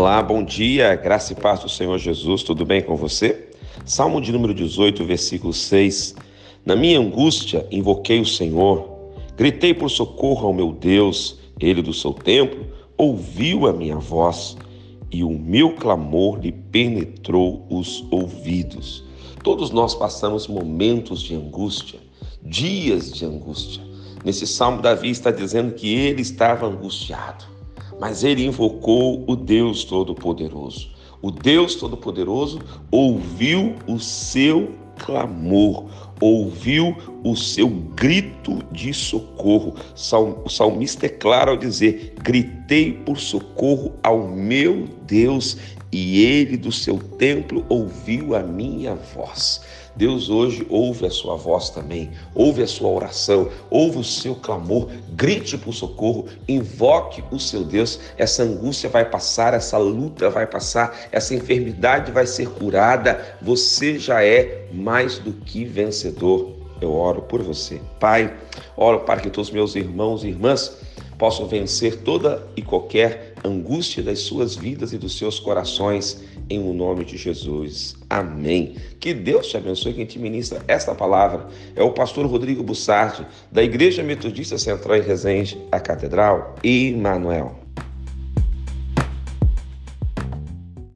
Olá, bom dia, graça e paz do Senhor Jesus, tudo bem com você? Salmo de número 18, versículo 6. Na minha angústia invoquei o Senhor, gritei por socorro ao meu Deus, ele do seu templo ouviu a minha voz e o meu clamor lhe penetrou os ouvidos. Todos nós passamos momentos de angústia, dias de angústia. Nesse salmo, Davi está dizendo que ele estava angustiado, mas ele invocou o Deus Todo-Poderoso. O Deus Todo-Poderoso ouviu o seu clamor, ouviu o seu grito de socorro. O salmista é claro ao dizer: Gritei por socorro ao meu Deus e ele do seu templo ouviu a minha voz. Deus hoje ouve a sua voz também, ouve a sua oração, ouve o seu clamor, grite por socorro, invoque o seu Deus. Essa angústia vai passar, essa luta vai passar, essa enfermidade vai ser curada. Você já é mais do que vencedor. Eu oro por você. Pai, oro para que todos meus irmãos e irmãs possam vencer toda e qualquer angústia das suas vidas e dos seus corações, em o nome de Jesus. Amém. Que Deus te abençoe. Quem te ministra esta palavra é o pastor Rodrigo Bussardi, da Igreja Metodista Central em Resende, a Catedral Emmanuel.